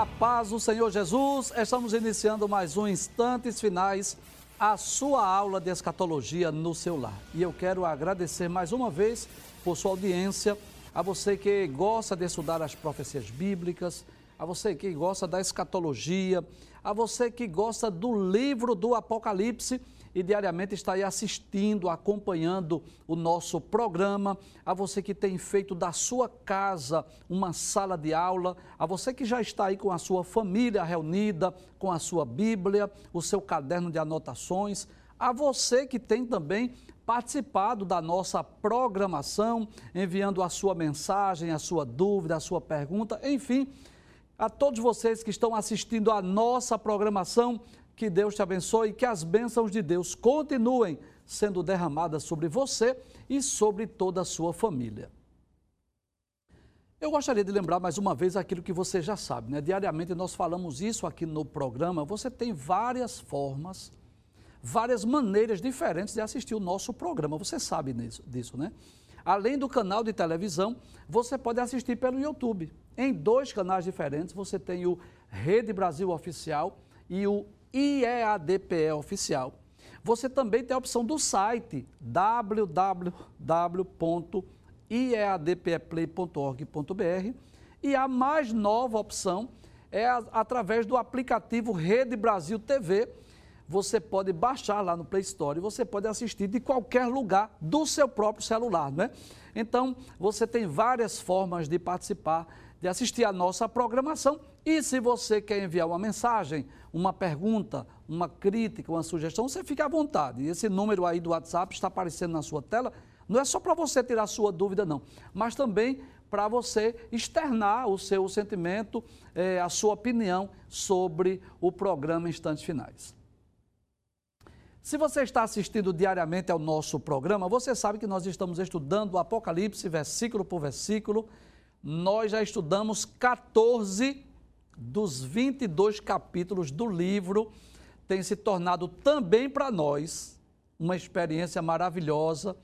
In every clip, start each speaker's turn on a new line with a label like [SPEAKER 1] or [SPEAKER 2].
[SPEAKER 1] A paz do Senhor Jesus, estamos iniciando mais um Instantes Finais, a sua aula de escatologia no seu lar. E eu quero agradecer mais uma vez por sua audiência, a você que gosta de estudar as profecias bíblicas, a você que gosta da escatologia, a você que gosta do livro do Apocalipse e diariamente está aí assistindo, acompanhando o nosso programa, a você que tem feito da sua casa uma sala de aula, a você que já está aí com a sua família reunida, com a sua Bíblia, o seu caderno de anotações, a você que tem também participado da nossa programação, enviando a sua mensagem, a sua dúvida, a sua pergunta, enfim, a todos vocês que estão assistindo a nossa programação, que Deus te abençoe e que as bênçãos de Deus continuem sendo derramadas sobre você e sobre toda a sua família. Eu gostaria de lembrar mais uma vez aquilo que você já sabe, né? Diariamente nós falamos isso aqui no programa. Você tem várias formas, várias maneiras diferentes de assistir o nosso programa. Você sabe disso, né? Além do canal de televisão, você pode assistir pelo YouTube. Em dois canais diferentes, você tem o Rede Brasil Oficial e o IEADPE oficial. Você também tem a opção do site www.iadpeplay.org.br e a mais nova opção é através do aplicativo Rede Brasil TV. Você pode baixar lá no Play Store e você pode assistir de qualquer lugar do seu próprio celular, né? Então, você tem várias formas de participar de assistir a nossa programação. E se você quer enviar uma mensagem, uma pergunta, uma crítica, uma sugestão, você fica à vontade. Esse número aí do WhatsApp está aparecendo na sua tela. Não é só para você tirar sua dúvida, não, mas também para você externar o seu sentimento, eh, a sua opinião sobre o programa Instantes Finais. Se você está assistindo diariamente ao nosso programa, você sabe que nós estamos estudando o Apocalipse, versículo por versículo nós já estudamos 14 dos 22 capítulos do livro. Tem se tornado também para nós uma experiência maravilhosa,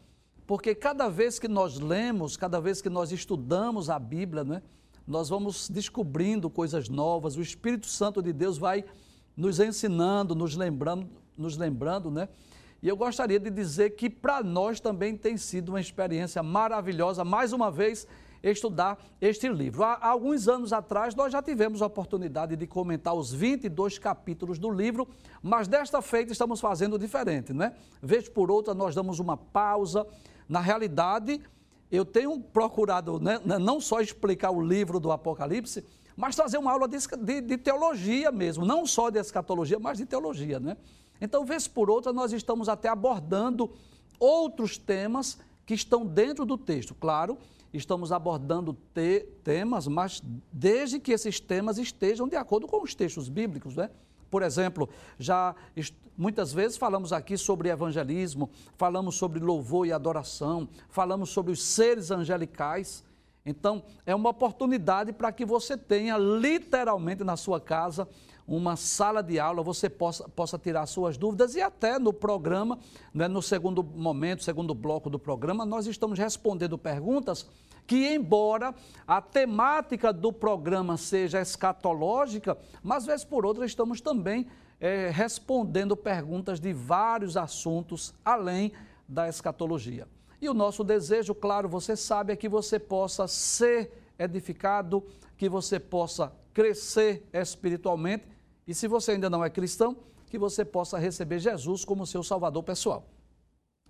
[SPEAKER 1] porque cada vez que nós lemos, cada vez que nós estudamos a Bíblia, né, nós vamos descobrindo coisas novas, o Espírito Santo de Deus vai nos ensinando, nos lembrando, nos lembrando, né? E eu gostaria de dizer que para nós também tem sido uma experiência maravilhosa, mais uma vez, estudar este livro. Há alguns anos atrás, nós já tivemos a oportunidade de comentar os 22 capítulos do livro, mas desta feita estamos fazendo diferente, não é? Vez por outra, nós damos uma pausa. Na realidade, eu tenho procurado né, não só explicar o livro do Apocalipse, mas trazer uma aula de, de, de, teologia mesmo, não só de escatologia, mas de teologia, né? Então, vez por outra, nós estamos até abordando outros temas que estão dentro do texto, claro, estamos abordando te temas, mas desde que esses temas estejam de acordo com os textos bíblicos, né? Por exemplo, já muitas vezes falamos aqui sobre evangelismo, falamos sobre louvor e adoração, falamos sobre os seres angelicais. Então, é uma oportunidade para que você tenha literalmente na sua casa uma sala de aula, você possa, possa tirar suas dúvidas e até no programa, né, no segundo momento, segundo bloco do programa, nós estamos respondendo perguntas que, embora a temática do programa seja escatológica, mas vez por outra estamos também é, respondendo perguntas de vários assuntos além da escatologia. E o nosso desejo, claro, você sabe, é que você possa ser edificado, que você possa crescer espiritualmente e se você ainda não é cristão, que você possa receber Jesus como seu salvador pessoal.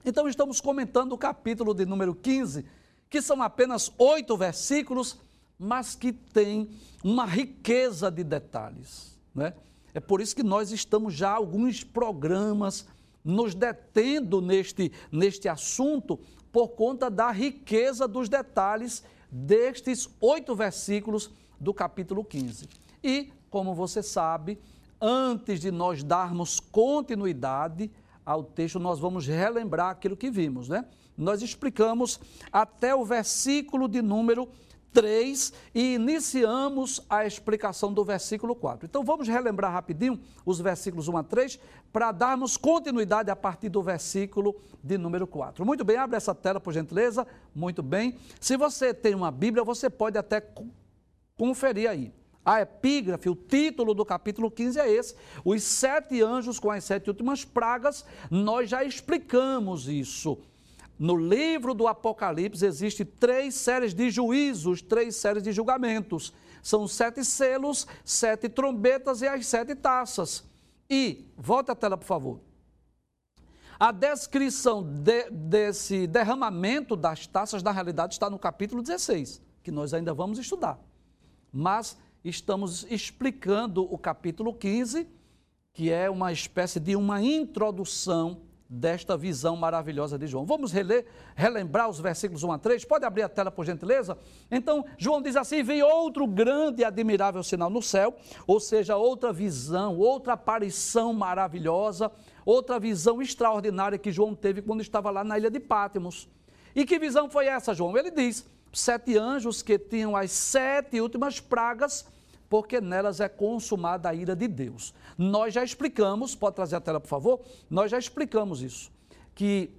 [SPEAKER 1] Então, estamos comentando o capítulo de número 15, que são apenas oito versículos, mas que tem uma riqueza de detalhes. Né? É por isso que nós estamos já alguns programas nos detendo neste, neste assunto, por conta da riqueza dos detalhes destes oito versículos do capítulo 15. E como você sabe, antes de nós darmos continuidade ao texto, nós vamos relembrar aquilo que vimos, né? Nós explicamos até o versículo de número 3 e iniciamos a explicação do versículo 4. Então vamos relembrar rapidinho os versículos 1 a 3 para darmos continuidade a partir do versículo de número 4. Muito bem, abre essa tela por gentileza. Muito bem. Se você tem uma Bíblia, você pode até conferir aí A epígrafe, o título do capítulo 15 é esse: Os sete anjos com as sete últimas pragas. Nós já explicamos isso. No livro do Apocalipse existe três séries de juízos, três séries de julgamentos. São sete selos, sete trombetas e as sete taças. E, volta a tela, por favor. A descrição de, desse derramamento das taças, na realidade, está no capítulo 16, que nós ainda vamos estudar. Mas estamos explicando o capítulo 15, que é uma espécie de uma introdução desta visão maravilhosa de João. Vamos reler, relembrar os versículos 1 a 3? Pode abrir a tela, por gentileza? Então, João diz assim: Vi outro grande e admirável sinal no céu, ou seja, outra visão, outra aparição maravilhosa, outra visão extraordinária que João teve quando estava lá na ilha de Pátimos. E que visão foi essa, João? Ele diz: sete anjos que tinham as sete últimas pragas porque nelas é consumada a ira de Deus. Nós já explicamos, pode trazer a tela, por favor? Nós já explicamos isso, que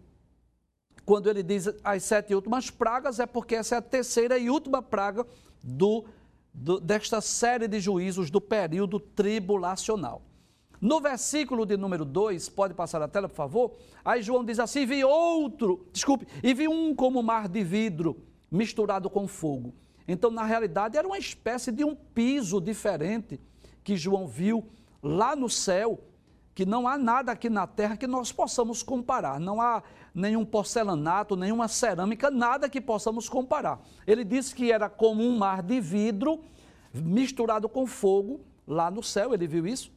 [SPEAKER 1] quando ele diz as sete últimas pragas, é porque essa é a terceira e última praga do, do, desta série de juízos do período tribulacional. No versículo de número 2, pode passar a tela, por favor? Aí João diz assim: vi outro, desculpe, e vi um como mar de vidro misturado com fogo então, na realidade, era uma espécie de um piso diferente que João viu lá no céu, que não há nada aqui na terra que nós possamos comparar. Não há nenhum porcelanato, nenhuma cerâmica, nada que possamos comparar. Ele disse que era como um mar de vidro misturado com fogo lá no céu, ele viu isso.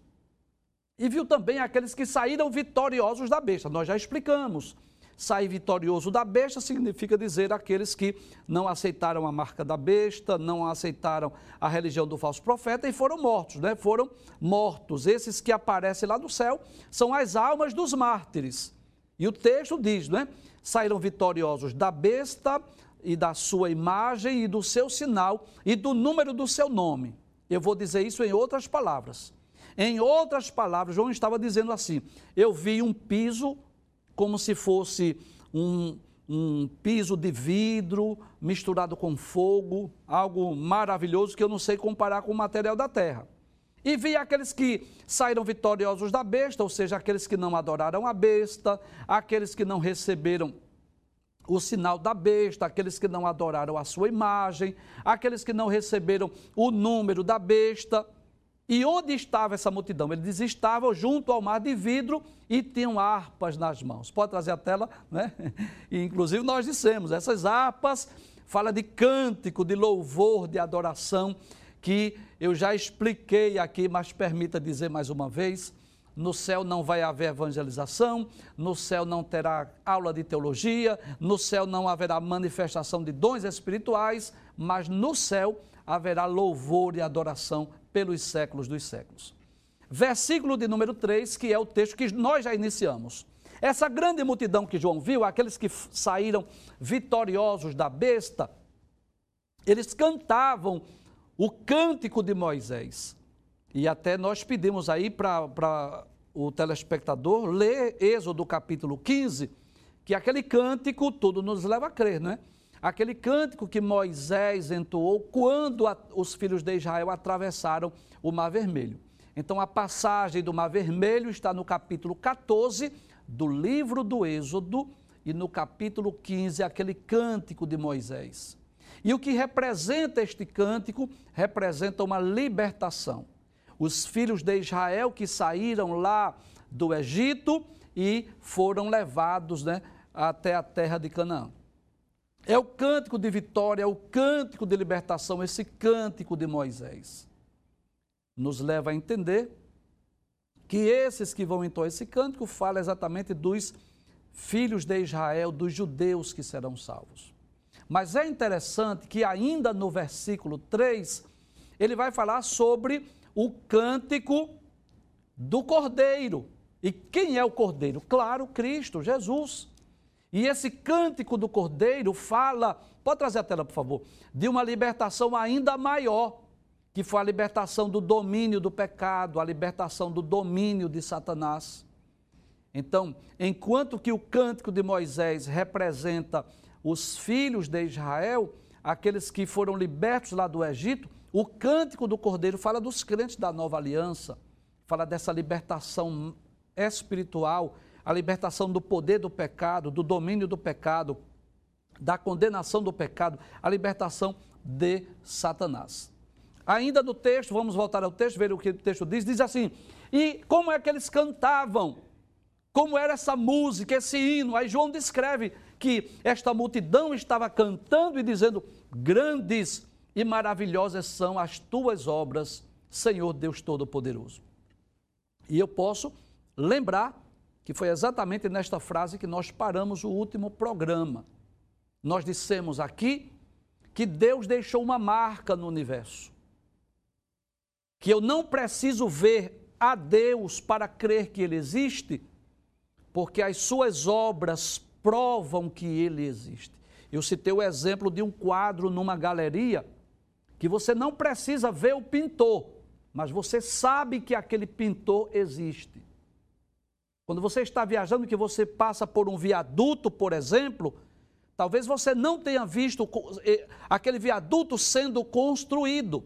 [SPEAKER 1] E viu também aqueles que saíram vitoriosos da besta. Nós já explicamos sair vitorioso da besta significa dizer aqueles que não aceitaram a marca da besta, não aceitaram a religião do falso profeta e foram mortos, né? Foram mortos. Esses que aparecem lá no céu são as almas dos mártires. E o texto diz, né? Saíram vitoriosos da besta e da sua imagem e do seu sinal e do número do seu nome. Eu vou dizer isso em outras palavras. Em outras palavras, João estava dizendo assim: eu vi um piso como se fosse um, um piso de vidro misturado com fogo, algo maravilhoso que eu não sei comparar com o material da terra. E vi aqueles que saíram vitoriosos da besta, ou seja, aqueles que não adoraram a besta, aqueles que não receberam o sinal da besta, aqueles que não adoraram a sua imagem, aqueles que não receberam o número da besta. E onde estava essa multidão? Eles estavam junto ao mar de vidro e tinham harpas nas mãos. Pode trazer a tela, né? E, inclusive nós dissemos, essas harpas fala de cântico, de louvor, de adoração, que eu já expliquei aqui, mas permita dizer mais uma vez, no céu não vai haver evangelização, no céu não terá aula de teologia, no céu não haverá manifestação de dons espirituais, mas no céu haverá louvor e adoração pelos séculos dos séculos. Versículo de número 3, que é o texto que nós já iniciamos. Essa grande multidão que João viu, aqueles que saíram vitoriosos da besta, eles cantavam o cântico de Moisés. E até nós pedimos aí para o telespectador ler Êxodo capítulo 15, que aquele cântico tudo nos leva a crer, não é? Aquele cântico que Moisés entoou quando a, os filhos de Israel atravessaram o Mar Vermelho. Então, a passagem do Mar Vermelho está no capítulo 14 do livro do Êxodo e no capítulo 15, aquele cântico de Moisés. E o que representa este cântico? Representa uma libertação. Os filhos de Israel que saíram lá do Egito e foram levados né, até a terra de Canaã. É o cântico de vitória, é o cântico de libertação, esse cântico de Moisés. Nos leva a entender que esses que vão entoar esse cântico fala exatamente dos filhos de Israel, dos judeus que serão salvos. Mas é interessante que ainda no versículo 3, ele vai falar sobre o cântico do Cordeiro. E quem é o Cordeiro? Claro, Cristo, Jesus. E esse cântico do Cordeiro fala, pode trazer a tela, por favor, de uma libertação ainda maior, que foi a libertação do domínio do pecado, a libertação do domínio de Satanás. Então, enquanto que o cântico de Moisés representa os filhos de Israel, aqueles que foram libertos lá do Egito, O cântico do Cordeiro fala dos crentes da nova aliança, fala dessa libertação espiritual, a libertação do poder do pecado, do domínio do pecado, da condenação do pecado, a libertação de Satanás. Ainda no texto, vamos voltar ao texto, ver o que o texto diz, diz assim: "E como é que eles cantavam? Como era essa música, esse hino?" Aí João descreve que esta multidão estava cantando e dizendo: "Grandes e maravilhosas são as tuas obras, Senhor Deus Todo-Poderoso." E eu posso lembrar que foi exatamente nesta frase que nós paramos o último programa. Nós dissemos aqui que Deus deixou uma marca no universo. Que eu não preciso ver a Deus para crer que Ele existe, porque as suas obras provam que Ele existe. Eu citei o exemplo de um quadro numa galeria que você não precisa ver o pintor, mas você sabe que aquele pintor existe. Quando você está viajando, que você passa por um viaduto, por exemplo, talvez você não tenha visto eh, aquele viaduto sendo construído,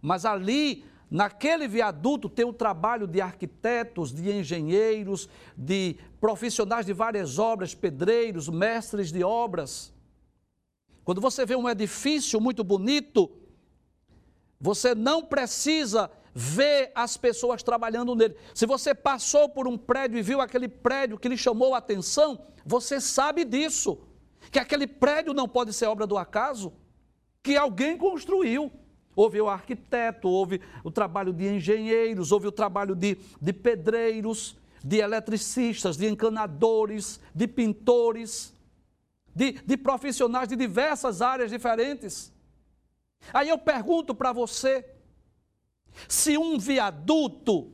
[SPEAKER 1] mas ali, naquele viaduto, tem o trabalho de arquitetos, de engenheiros, de profissionais de várias obras, pedreiros, mestres de obras. Quando você vê um edifício muito bonito, você não precisa ver as pessoas trabalhando nele. Se você passou por um prédio e viu aquele prédio que lhe chamou a atenção, você sabe disso. Que aquele prédio não pode ser obra do acaso, que alguém construiu. Houve o arquiteto, houve o trabalho de engenheiros, houve o trabalho de, de pedreiros, de eletricistas, de encanadores, de pintores, de, de profissionais de diversas áreas diferentes. Aí eu pergunto para você: se um viaduto,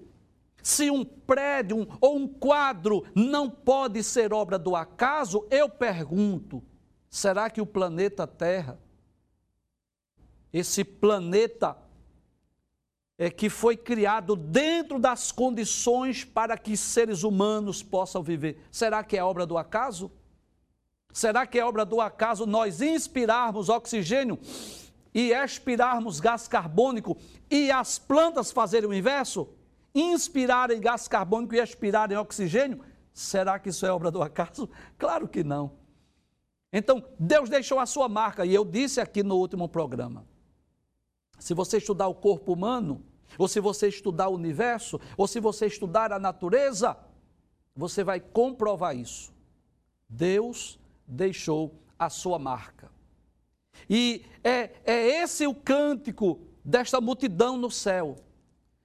[SPEAKER 1] se um prédio um, ou um quadro não pode ser obra do acaso, eu pergunto: será que o planeta Terra, esse planeta é que foi criado dentro das condições para que seres humanos possam viver, será que é obra do acaso? Será que é obra do acaso nós inspirarmos oxigênio e expirarmos gás carbônico e as plantas fazerem o inverso? Inspirarem gás carbônico e expirarem oxigênio? Será que isso é obra do acaso? Claro que não. Então, Deus deixou a sua marca, e eu disse aqui no último programa: se você estudar o corpo humano, ou se você estudar o universo, ou se você estudar a natureza, você vai comprovar isso. Deus deixou a sua marca. E é, é esse o cântico desta multidão no céu.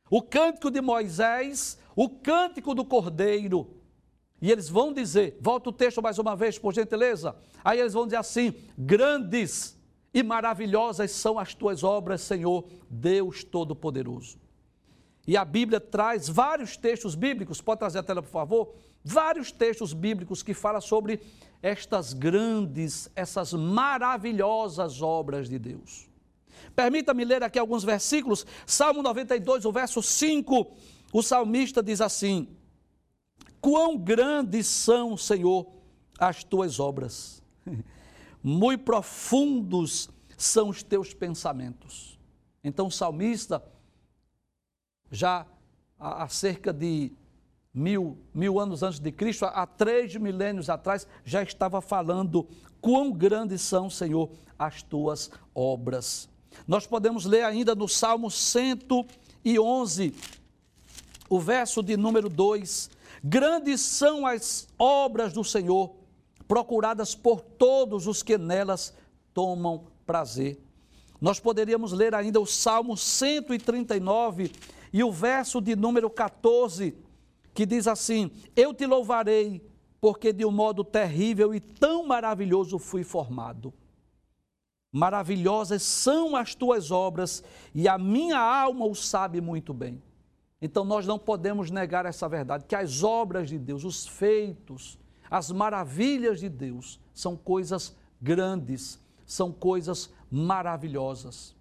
[SPEAKER 1] O cântico de Moisés, o cântico do Cordeiro. E eles vão dizer, volta o texto mais uma vez, por gentileza. Aí eles vão dizer assim: grandes e maravilhosas são as tuas obras, Senhor, Deus Todo-Poderoso. E a Bíblia traz vários textos bíblicos, pode trazer a tela, por favor? Vários textos bíblicos que falam sobre estas grandes, essas maravilhosas obras de Deus. Permita-me ler aqui alguns versículos. Salmo 92, o verso 5, o salmista diz assim: Quão grandes são, Senhor, as tuas obras, muito profundos são os teus pensamentos. Então o salmista, já há cerca de mil, mil anos antes de Cristo, há três milênios atrás, já estava falando quão grandes são, Senhor, as tuas obras. Nós podemos ler ainda no Salmo 111, o verso de número 2: Grandes são as obras do Senhor, procuradas por todos os que nelas tomam prazer. Nós poderíamos ler ainda o Salmo 139 e o verso de número 14 que diz assim: Eu te louvarei, porque de um modo terrível e tão maravilhoso fui formado. Maravilhosas são as tuas obras, e a minha alma o sabe muito bem. Então nós não podemos negar essa verdade, que as obras de Deus, os feitos, as maravilhas de Deus são coisas grandes, são coisas maravilhosas.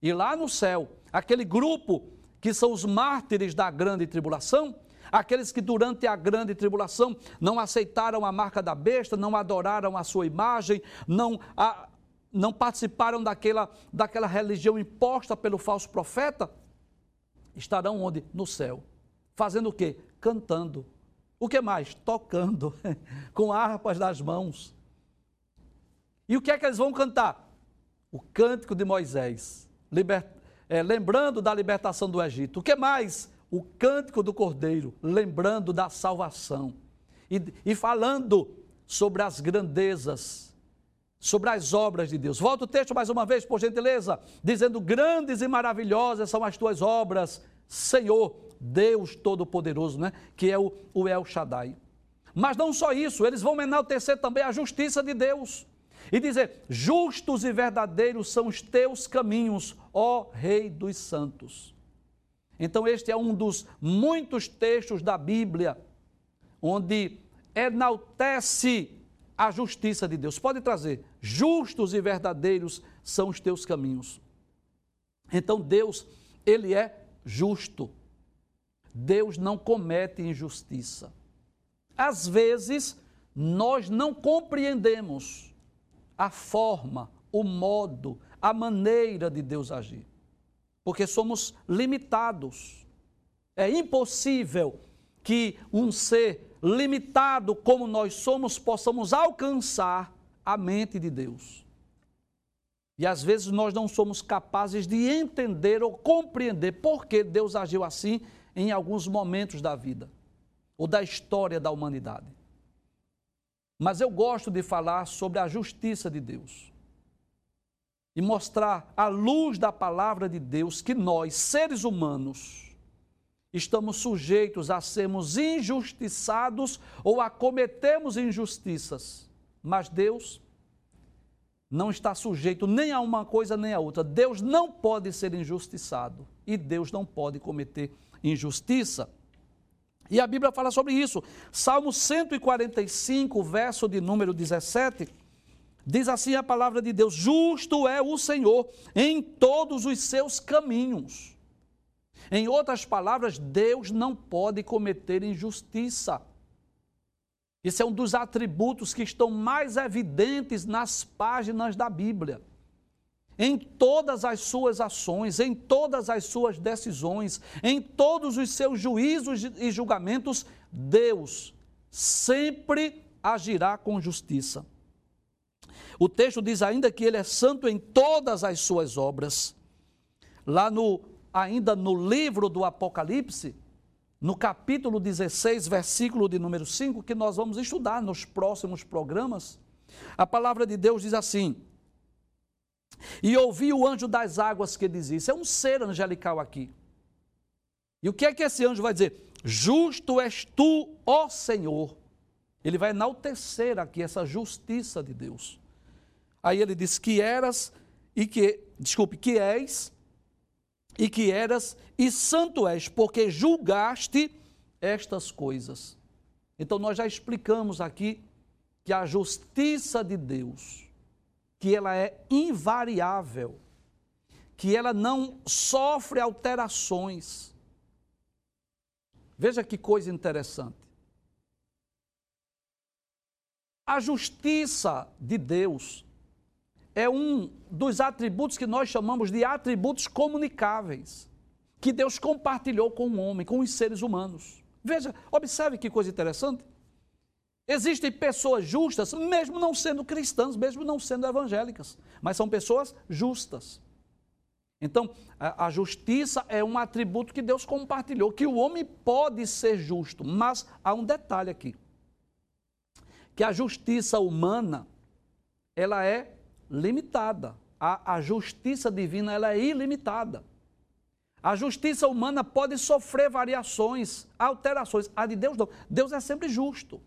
[SPEAKER 1] E lá no céu, aquele grupo que são os mártires da grande tribulação, aqueles que durante a grande tribulação não aceitaram a marca da besta, não adoraram a sua imagem, não, a, não participaram daquela, daquela religião imposta pelo falso profeta, estarão onde? No céu. Fazendo o quê? Cantando. O que mais? Tocando, com harpas nas mãos. E o que é que eles vão cantar? O cântico de Moisés, liber, é, lembrando da libertação do Egito. O que mais? O cântico do Cordeiro, lembrando da salvação. E, e falando sobre as grandezas sobre as obras de Deus. Volta o texto mais uma vez, por gentileza, dizendo: Grandes e maravilhosas são as tuas obras, Senhor, Deus Todo-Poderoso, né? que é o, o El Shaddai. Mas não só isso, eles vão enaltecer também a justiça de Deus e dizer: Justos e verdadeiros são os teus caminhos, ó Rei dos Santos. Então, este é um dos muitos textos da Bíblia onde enaltece a justiça de Deus. Pode trazer, justos e verdadeiros são os teus caminhos. Então Deus, ele é justo. Deus não comete injustiça. Às vezes, nós não compreendemos a forma, o modo, a maneira de Deus agir, porque somos limitados. É impossível que um ser limitado como nós somos, possamos alcançar a mente de Deus. E às vezes nós não somos capazes de entender ou compreender por que Deus agiu assim em alguns momentos da vida ou da história da humanidade. Mas eu gosto de falar sobre a justiça de Deus e mostrar à luz da palavra de Deus que nós, seres humanos, estamos sujeitos a sermos injustiçados ou a cometermos injustiças. Mas Deus não está sujeito nem a uma coisa nem a outra. Deus não pode ser injustiçado e Deus não pode cometer injustiça. E a Bíblia fala sobre isso. Salmo 145, verso de número 17, diz assim a palavra de Deus: Justo é o Senhor em todos os seus caminhos em outras palavras, Deus não pode cometer injustiça. Esse é um dos atributos que estão mais evidentes nas páginas da Bíblia. Em todas as suas ações, em todas as suas decisões, em todos os seus juízos e julgamentos, Deus sempre agirá com justiça. O texto diz ainda que ele é santo em todas as suas obras. Lá no ainda no livro do Apocalipse, no capítulo 16, versículo de número 5, que nós vamos estudar nos próximos programas, a palavra de Deus diz assim: E ouvi o anjo das águas que dizia, isso é um ser angelical aqui. E o que é que esse anjo vai dizer? Justo és tu, ó Senhor. Ele vai enaltecer aqui essa justiça de Deus. Aí ele diz que eras e que, desculpe, que és e que eras, e santo és, porque julgaste estas coisas. Então, nós já explicamos aqui que a justiça de Deus, que ela é invariável, que ela não sofre alterações. Veja que coisa interessante. A justiça de Deus é um dos atributos que nós chamamos de atributos comunicáveis, que Deus compartilhou com o homem, com os seres humanos. Veja, observe que coisa interessante. Existem pessoas justas, mesmo não sendo cristãs, mesmo não sendo evangélicas, mas são pessoas justas. Então, a, justiça é um atributo que Deus compartilhou, que o homem pode ser justo, mas há um detalhe aqui. Que a justiça humana, ela é limitada. A, a justiça divina ela é ilimitada. A justiça humana pode sofrer variações, alterações. A de Deus não. Deus é sempre justo.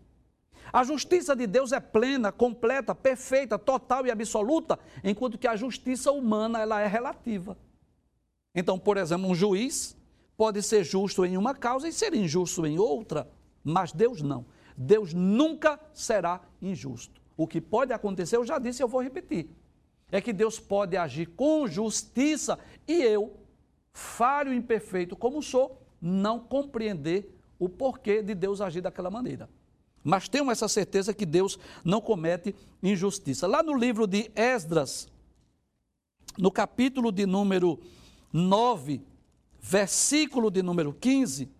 [SPEAKER 1] A justiça de Deus é plena, completa, perfeita, total e absoluta, enquanto que a justiça humana ela é relativa. Então, por exemplo, um juiz pode ser justo em uma causa e ser injusto em outra, mas Deus não. Deus nunca será injusto. O que pode acontecer, eu já disse, eu vou repetir. É que Deus pode agir com justiça e eu, falho imperfeito como sou, não compreender o porquê de Deus agir daquela maneira. Mas tenho essa certeza que Deus não comete injustiça. Lá no livro de Esdras, no capítulo de número 9, versículo de número 15,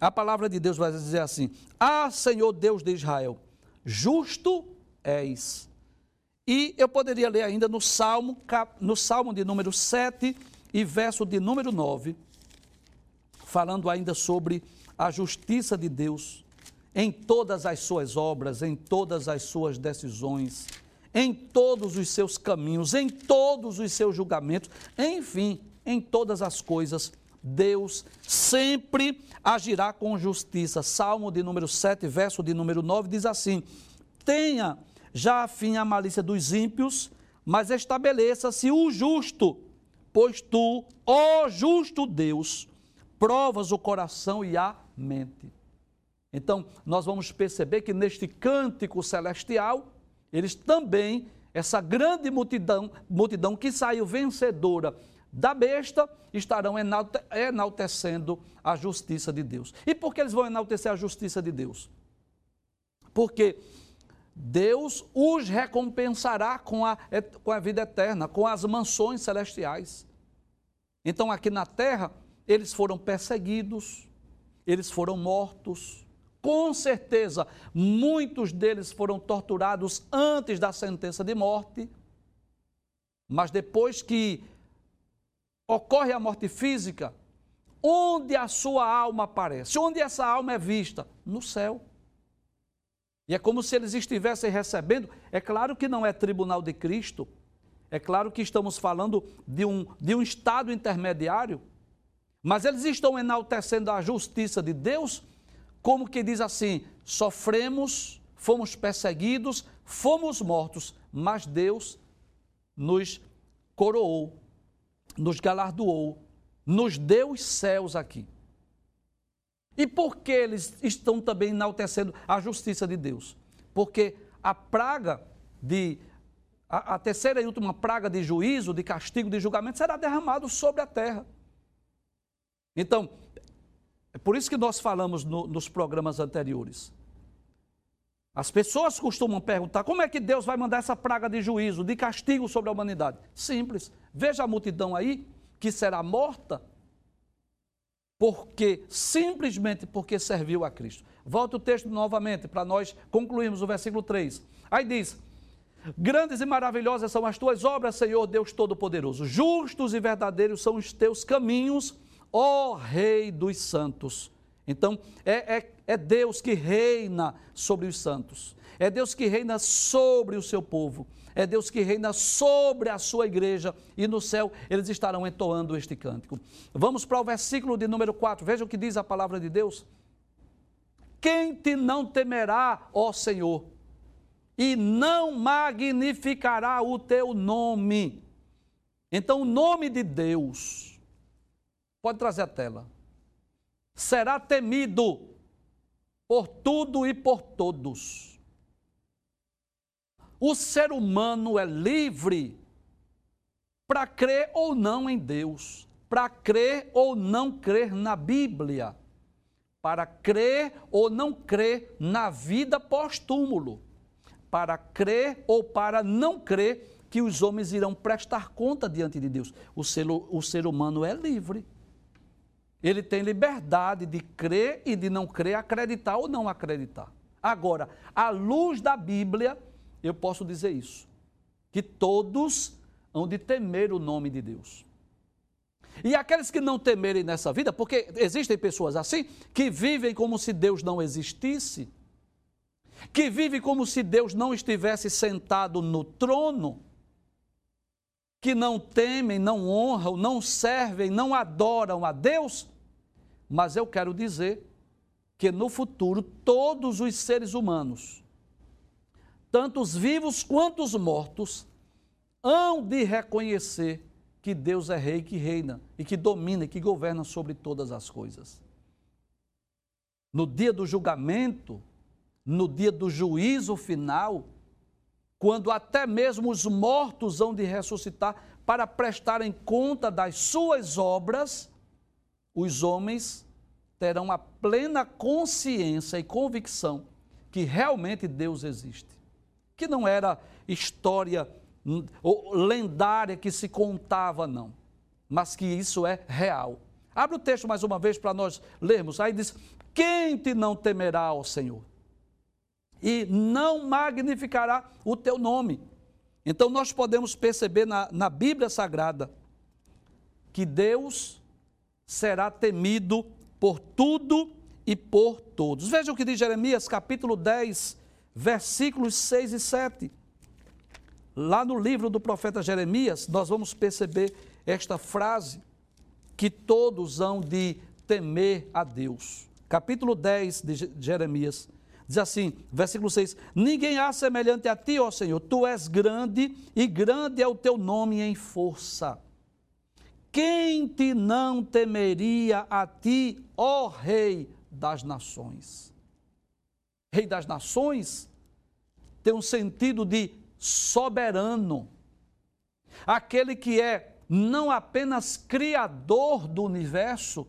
[SPEAKER 1] a palavra de Deus vai dizer assim: Ah, Senhor Deus de Israel, justo és. E eu poderia ler ainda no Salmo, no Salmo de número 7 e verso de número 9, falando ainda sobre a justiça de Deus em todas as suas obras, em todas as suas decisões, em todos os seus caminhos, em todos os seus julgamentos, enfim, em todas as coisas. Deus sempre agirá com justiça. Salmo de número 7, verso de número 9 diz assim: Tenha já fim a malícia dos ímpios, mas estabeleça-se o justo, pois tu, ó justo Deus, provas o coração e a mente. Então, nós vamos perceber que neste cântico celestial, eles também, essa grande multidão, multidão que saiu vencedora da besta, estarão enaltecendo a justiça de Deus. E por que eles vão enaltecer a justiça de Deus? Porque Deus os recompensará com a, com a vida eterna, com as mansões celestiais. Então, aqui na terra, eles foram perseguidos, eles foram mortos, com certeza, muitos deles foram torturados antes da sentença de morte, mas depois que ocorre a morte física, onde a sua alma aparece? Onde essa alma é vista? No céu. E é como se eles estivessem recebendo. É claro que não é tribunal de Cristo. É claro que estamos falando de um, de um estado intermediário. Mas eles estão enaltecendo a justiça de Deus como que diz assim: sofremos, fomos perseguidos, fomos mortos, mas Deus nos coroou, nos galardoou, nos deu os céus aqui. E por que eles estão também enaltecendo a justiça de Deus? Porque a praga de a, a, terceira e última praga de juízo, de castigo, de julgamento será derramado sobre a terra. Então, é por isso que nós falamos no, nos programas anteriores. As pessoas costumam perguntar como é que Deus vai mandar essa praga de juízo, de castigo sobre a humanidade. Simples. Veja a multidão aí que será morta porque simplesmente porque serviu a Cristo. Volta o texto novamente para nós concluirmos o versículo 3. Aí diz: Grandes e maravilhosas são as tuas obras, Senhor Deus Todo-Poderoso. Justos e verdadeiros são os teus caminhos ó Rei dos santos. Então, é, é, é Deus que reina sobre os santos. É Deus que reina sobre o seu povo. É Deus que reina sobre a sua igreja. E no céu eles estarão entoando este cântico. Vamos para o versículo de número 4. Veja o que diz a palavra de Deus. Quem te não temerá, ó Senhor, e não magnificará o teu nome. Então, o nome de Deus Pode trazer a tela. Será temido por tudo e por todos. O ser humano é livre para crer ou não em Deus, para crer ou não crer na Bíblia, para crer ou não crer na vida pós-túmulo, para crer ou para não crer que os homens irão prestar conta diante de Deus. O ser, o ser humano é livre. Ele tem liberdade de crer e de não crer, acreditar ou não acreditar. Agora, à luz da Bíblia, eu posso dizer isso: que todos hão de temer o nome de Deus. E aqueles que não temerem nessa vida, porque existem pessoas assim, que vivem como se Deus não existisse, que vivem como se Deus não estivesse sentado no trono, que não temem, não honram, não servem, não adoram a Deus, mas eu quero dizer que no futuro todos os seres humanos, tanto os vivos quanto os mortos, hão de reconhecer que Deus é rei que reina e que domina e que governa sobre todas as coisas. No dia do julgamento, no dia do juízo final, quando até mesmo os mortos hão de ressuscitar para prestarem conta das suas obras, os homens terão a plena consciência e convicção que realmente Deus existe. Que não era história lendária que se contava, não, mas que isso é real. Abre o texto mais uma vez para nós lermos. Aí diz: Quem te não temerá ao Senhor? E não magnificará o teu nome. Então nós podemos perceber na, na Bíblia Sagrada que Deus será temido por tudo e por todos. Veja o que diz Jeremias, capítulo 10, versículos 6 e 7. Lá no livro do profeta Jeremias, nós vamos perceber esta frase que todos hão de temer a Deus. Capítulo 10 de Jeremias. Diz assim, versículo 6: Ninguém há semelhante a ti, ó Senhor, tu és grande e grande é o teu nome em força. Quem te não temeria a ti, ó Rei das nações? Rei das nações tem um sentido de soberano, aquele que é não apenas criador do universo,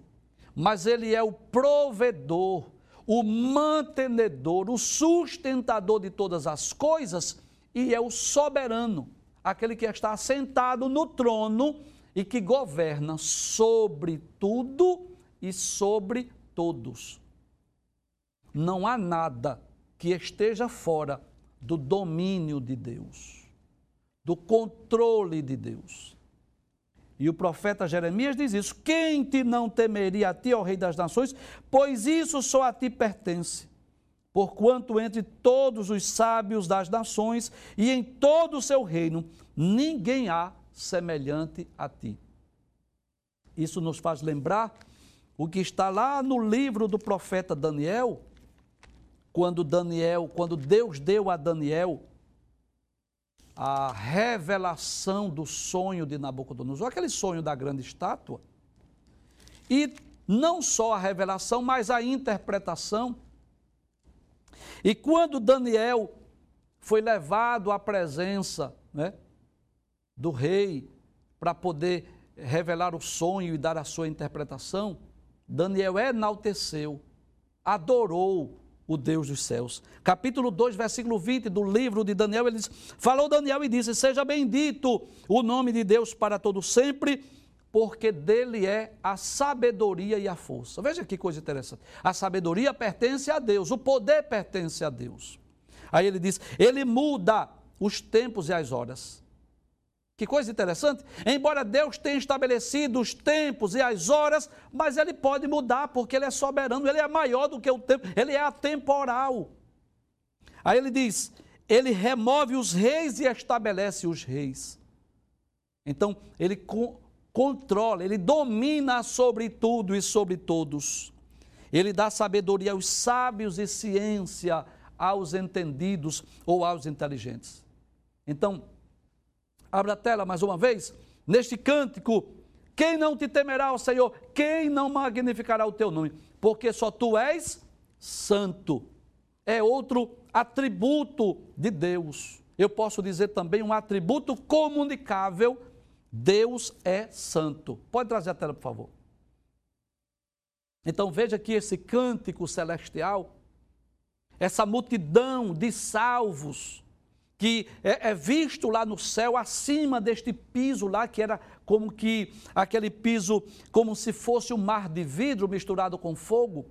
[SPEAKER 1] mas ele é o provedor, o mantenedor, o sustentador de todas as coisas e é o soberano, aquele que está sentado no trono e que governa sobre tudo e sobre todos. Não há nada que esteja fora do domínio de Deus, do controle de Deus. E o profeta Jeremias diz isso: Quem te não temeria a ti, ó Rei das Nações? Pois isso só a ti pertence. Porquanto entre todos os sábios das nações e em todo o seu reino, ninguém há semelhante a ti. Isso nos faz lembrar o que está lá no livro do profeta Daniel, quando Daniel, quando Deus deu a Daniel a revelação do sonho de Nabucodonosor, aquele sonho da grande estátua. E não só a revelação, mas a interpretação. E quando Daniel foi levado à presença né, do rei para poder revelar o sonho e dar a sua interpretação, Daniel enalteceu, adorou o Deus dos céus. Capítulo 2, versículo 20 do livro de Daniel, ele diz: Falou Daniel e disse: Seja bendito o nome de Deus para todo sempre, porque dele é a sabedoria e a força. Veja que coisa interessante. A sabedoria pertence a Deus, o poder pertence a Deus. Aí ele diz: Ele muda os tempos e as horas. Que coisa interessante. Embora Deus tenha estabelecido os tempos e as horas, mas ele pode mudar, porque ele é soberano, ele é maior do que o tempo, ele é atemporal. Aí ele diz: ele remove os reis e estabelece os reis. Então, ele co controla, ele domina sobre tudo e sobre todos. Ele dá sabedoria aos sábios e ciência aos entendidos ou aos inteligentes. Então, Abra a tela mais uma vez. Neste cântico, quem não te temerá ao Senhor? Quem não magnificará o teu nome? Porque só tu és santo. É outro atributo de Deus. Eu posso dizer também um atributo comunicável. Deus é santo. Pode trazer a tela, por favor. Então veja que esse cântico celestial, essa multidão de salvos, que é, é, visto lá no céu, acima deste piso lá, que era como que aquele piso, como se fosse um mar de vidro misturado com fogo.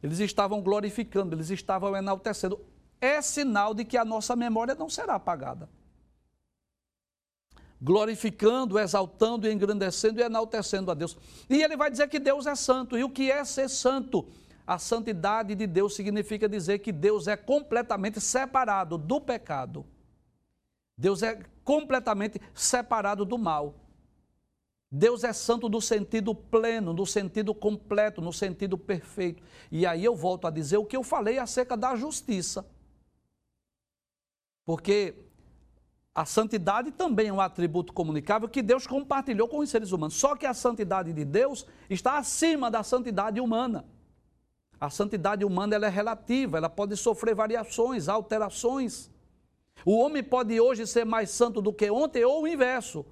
[SPEAKER 1] Eles estavam glorificando, eles estavam enaltecendo. É sinal de que a nossa memória não será apagada. Glorificando, exaltando, engrandecendo e enaltecendo a Deus. E ele vai dizer que Deus é santo. E o que é ser santo? A santidade de Deus significa dizer que Deus é completamente separado do pecado. Deus é completamente separado do mal. Deus é santo no sentido pleno, no sentido completo, no sentido perfeito. E aí eu volto a dizer o que eu falei acerca da justiça. Porque a santidade também é um atributo comunicável que Deus compartilhou com os seres humanos. Só que a santidade de Deus está acima da santidade humana. A santidade humana ela é relativa, ela pode sofrer variações, alterações. O homem pode hoje ser mais santo do que ontem ou o inverso.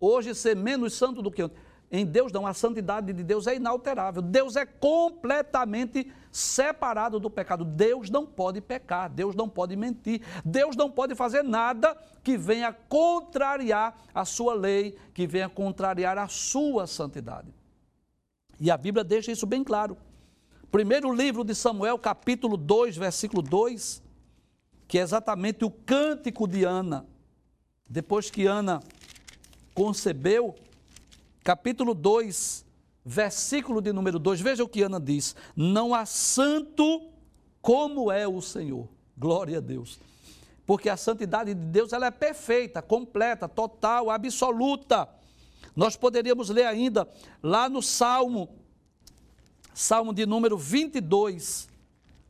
[SPEAKER 1] Hoje ser menos santo do que ontem. em Deus não, a santidade de Deus é inalterável. Deus é completamente separado do pecado. Deus não pode pecar, Deus não pode mentir, Deus não pode fazer nada que venha contrariar a sua lei, que venha contrariar a sua santidade. E a Bíblia deixa isso bem claro. Primeiro livro de Samuel, capítulo 2, versículo 2, que é exatamente o cântico de Ana. Depois que Ana concebeu, capítulo 2, versículo de número 2, veja o que Ana diz: Não há santo como é o Senhor. Glória a Deus. Porque a santidade de Deus ela é perfeita, completa, total, absoluta. Nós poderíamos ler ainda lá no Salmo, Salmo de número 22,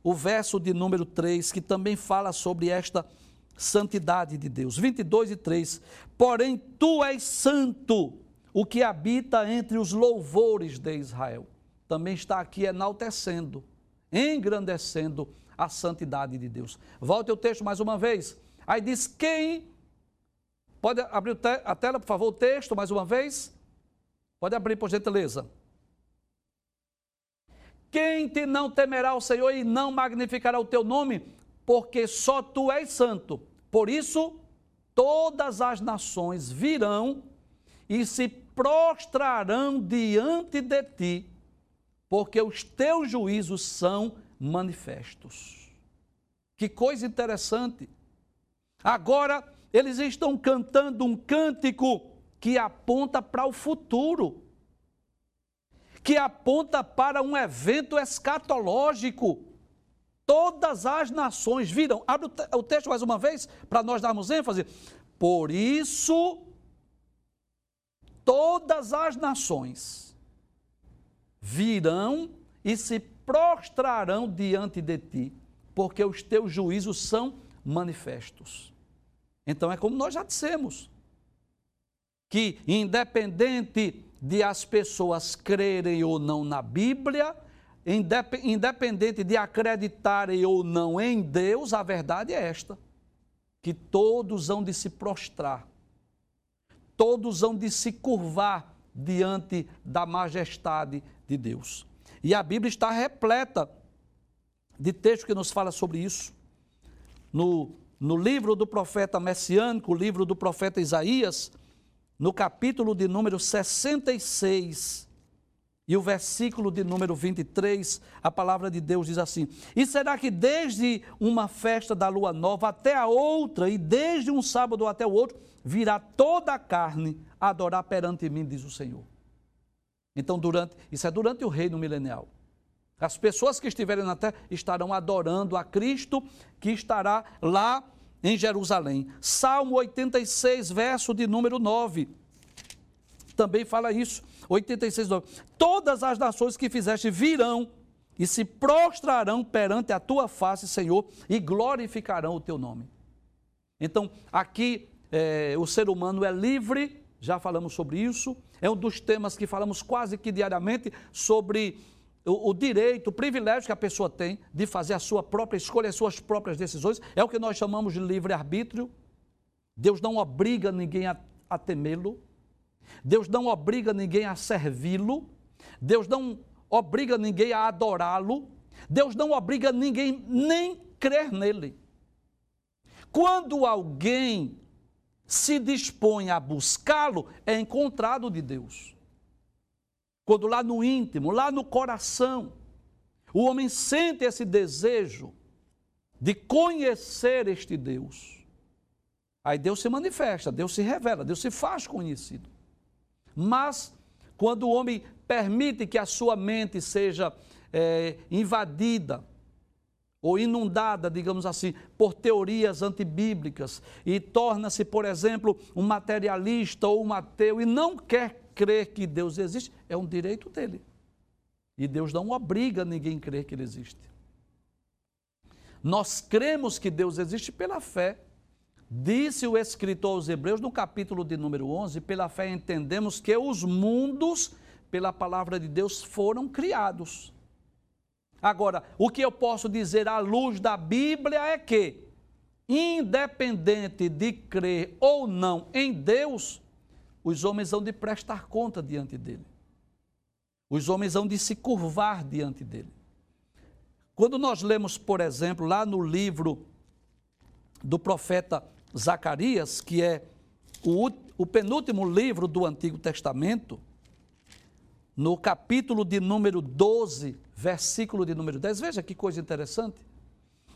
[SPEAKER 1] o verso de número 3, que também fala sobre esta santidade de Deus. 22 e 3. Porém, tu és santo, o que habita entre os louvores de Israel. Também está aqui enaltecendo, engrandecendo a santidade de Deus. Volte o texto mais uma vez. Aí diz: Quem. Pode abrir a tela, por favor, o texto mais uma vez? Pode abrir, por gentileza. Quem te não temerá o Senhor e não magnificará o teu nome? Porque só tu és santo. Por isso, todas as nações virão e se prostrarão diante de ti, porque os teus juízos são manifestos. Que coisa interessante. Agora, eles estão cantando um cântico que aponta para o futuro, que aponta para um evento escatológico. Todas as nações viram. Abre o texto mais uma vez, para nós darmos ênfase. Por isso todas as nações virão e se prostrarão diante de ti, porque os teus juízos são manifestos. Então é como nós já dissemos, que independente de as pessoas crerem ou não na Bíblia, independente de acreditarem ou não em Deus, a verdade é esta: que todos hão de se prostrar todos hão de se curvar diante da majestade de Deus. E a Bíblia está repleta de textos que nos fala sobre isso. No, no livro do profeta messiânico, o livro do profeta Isaías, no capítulo de número 66, e o versículo de número 23, a palavra de Deus diz assim: E será que desde uma festa da lua nova até a outra, e desde um sábado até o outro, virá toda a carne adorar perante mim, diz o Senhor. Então, durante, isso é durante o reino milenial. As pessoas que estiverem na terra estarão adorando a Cristo que estará lá em Jerusalém. Salmo 86, verso de número 9. Também fala isso. 86, 9. Todas as nações que fizeste virão e se prostrarão perante a tua face, Senhor, e glorificarão o teu nome. Então, aqui é, o ser humano é livre, já falamos sobre isso, é um dos temas que falamos quase que diariamente sobre o, o, direito, o privilégio que a pessoa tem de fazer a sua própria escolha, as suas próprias decisões, é o que nós chamamos de livre-arbítrio. Deus não obriga ninguém a, a temê-lo, Deus não obriga ninguém a servi-lo, Deus não obriga ninguém a adorá-lo, Deus não obriga ninguém nem crer nele. Quando alguém se dispõe a buscá-lo, é encontrado de Deus. Quando lá no íntimo, lá no coração, o homem sente esse desejo de conhecer este Deus, aí Deus se manifesta, Deus se revela, Deus se faz conhecido. Mas, quando o homem permite que a sua mente seja é, invadida ou inundada, digamos assim, por teorias antibíblicas e torna-se, por exemplo, um materialista ou um ateu e não quer crer que Deus existe, é um direito dele. E Deus não obriga ninguém a crer que ele existe. Nós cremos que Deus existe pela fé. Disse o escritor aos Hebreus no capítulo de número 11: pela fé entendemos que os mundos, pela palavra de Deus, foram criados Agora, o que eu posso dizer à luz da Bíblia é que, independente de crer ou não em Deus, os homens hão de prestar conta diante dele. Os homens hão de se curvar diante dele. Quando nós lemos, por exemplo, lá no livro do profeta Zacarias, que é o, o penúltimo livro do Antigo Testamento, no capítulo de número 12, versículo de número 10, veja que coisa interessante.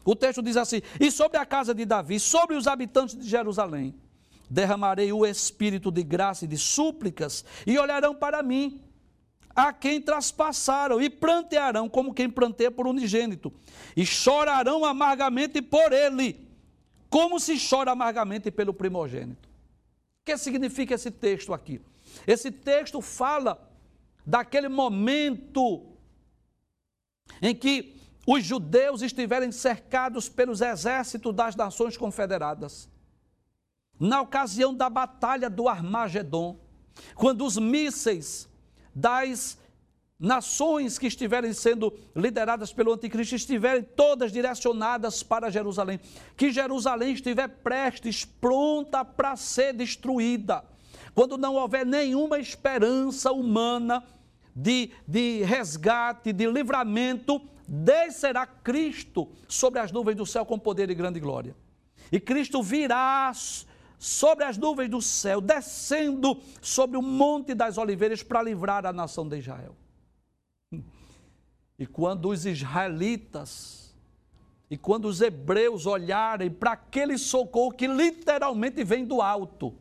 [SPEAKER 1] O texto diz assim: E sobre a casa de Davi, sobre os habitantes de Jerusalém, derramarei o espírito de graça e de súplicas, e olharão para mim a quem traspassaram e plantearão como quem planteia por unigênito, e chorarão amargamente por ele, como se chora amargamente pelo primogênito. O que significa esse texto aqui? Esse texto fala daquele momento em que os judeus estiverem cercados pelos exércitos das nações confederadas. Na ocasião da batalha do Armagedon, quando os mísseis das nações que estiverem sendo lideradas pelo anticristo estiverem todas direcionadas para Jerusalém, que Jerusalém estiver prestes, pronta para ser destruída. Quando não houver nenhuma esperança humana de, de resgate, de livramento, descerá Cristo sobre as nuvens do céu com poder e grande glória. E Cristo virá sobre as nuvens do céu, descendo sobre o monte das oliveiras para livrar a nação de Israel. E quando os israelitas e quando os hebreus olharem para aquele socorro que literalmente vem do alto,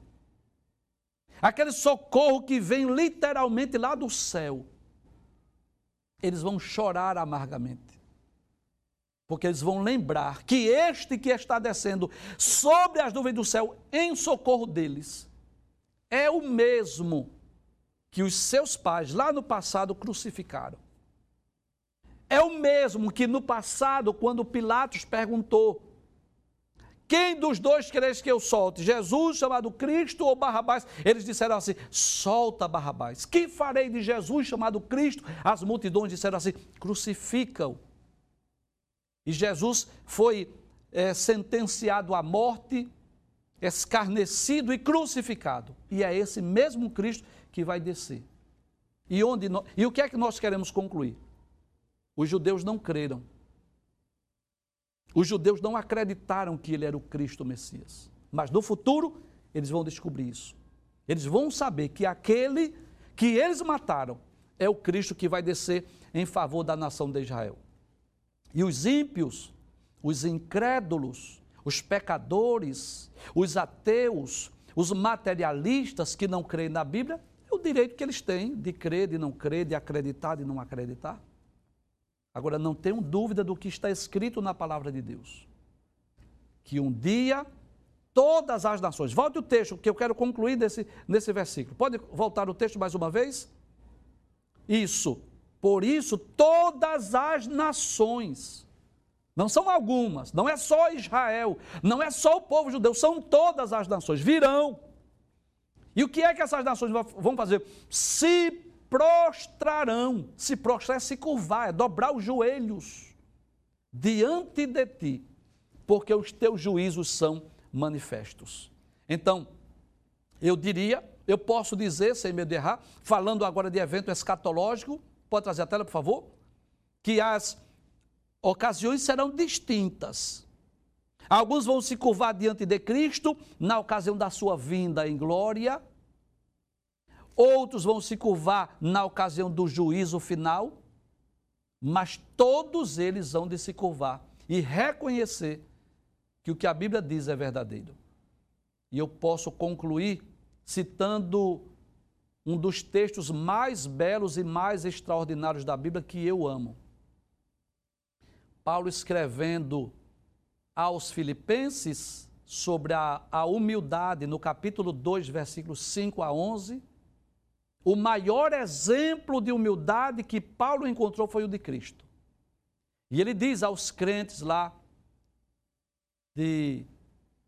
[SPEAKER 1] aquele socorro que vem literalmente lá do céu, eles vão chorar amargamente porque eles vão lembrar que este que está descendo sobre as nuvens do céu em socorro deles é o mesmo que os seus pais lá no passado crucificaram. É o mesmo que no passado, quando Pilatos perguntou: Quem dos dois quereis que eu solte? Jesus, chamado Cristo ou Barrabás? Eles disseram assim: Solta Barrabás. Que farei de Jesus, chamado Cristo? As multidões disseram assim: Crucifica-o. E Jesus foi é, sentenciado à morte, escarnecido e crucificado. E é esse mesmo Cristo que vai descer. E, onde e o que é que nós queremos concluir? Os judeus não creram. Os judeus não acreditaram que ele era o Cristo Messias. Mas no futuro, eles vão descobrir isso. Eles vão saber que aquele que eles mataram é o Cristo que vai descer em favor da nação de Israel. E os ímpios, os incrédulos, os pecadores, os ateus, os materialistas que não creem na Bíblia, é o direito que eles têm de crer, de não crer, de acreditar, de não acreditar. Agora, não tenham dúvida do que está escrito na palavra de Deus. Que um dia todas as nações. Volte o texto, que eu quero concluir nesse, nesse versículo. Pode voltar o texto mais uma vez? Isso. Por isso, todas as nações, não são algumas, não é só Israel, não é só o povo judeu, são todas as nações, virão. E o que é que essas nações vão fazer? Se prostrarão, se prostrar é se curvar, é dobrar os joelhos diante de ti, porque os teus juízos são manifestos. Então, eu diria, eu posso dizer, sem medo de errar, falando agora de evento escatológico, Pode trazer a tela, por favor? Que as ocasiões serão distintas. Alguns vão se curvar diante de Cristo na ocasião da sua vinda em glória. Outros vão se curvar na ocasião do juízo final. Mas todos eles vão de se curvar e reconhecer que o que a Bíblia diz é verdadeiro. E eu posso concluir citando um dos textos mais belos e mais extraordinários da Bíblia que eu amo. Paulo escrevendo aos Filipenses sobre a, a humildade, no capítulo 2, versículos 5 a 11, o maior exemplo de humildade que Paulo encontrou foi o de Cristo. E ele diz aos crentes lá de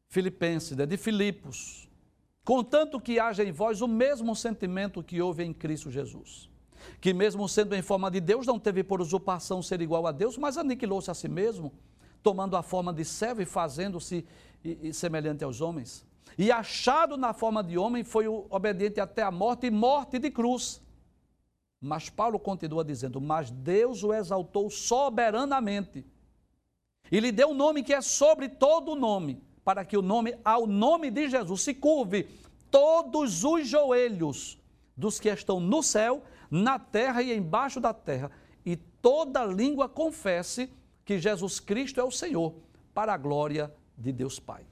[SPEAKER 1] Filipenses, de Filipos, Contanto que haja em vós o mesmo sentimento que houve em Cristo Jesus, que mesmo sendo em forma de Deus, não teve por usurpação ser igual a Deus, mas aniquilou-se a si mesmo, tomando a forma de servo e fazendo-se semelhante aos homens. E achado na forma de homem, foi obediente até a morte e morte de cruz. Mas Paulo continua dizendo: Mas Deus o exaltou soberanamente e lhe deu um nome que é sobre todo nome, para que o nome, ao nome de Jesus, se curve todos os joelhos dos que estão no céu, na terra e embaixo da terra, e toda língua confesse que Jesus Cristo é o Senhor, para a glória de Deus Pai.